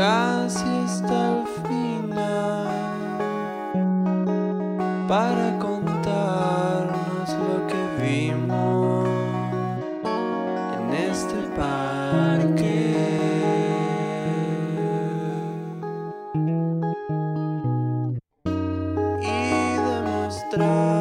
casi hasta el final para contarnos lo que vimos en este parque. Y demostrar.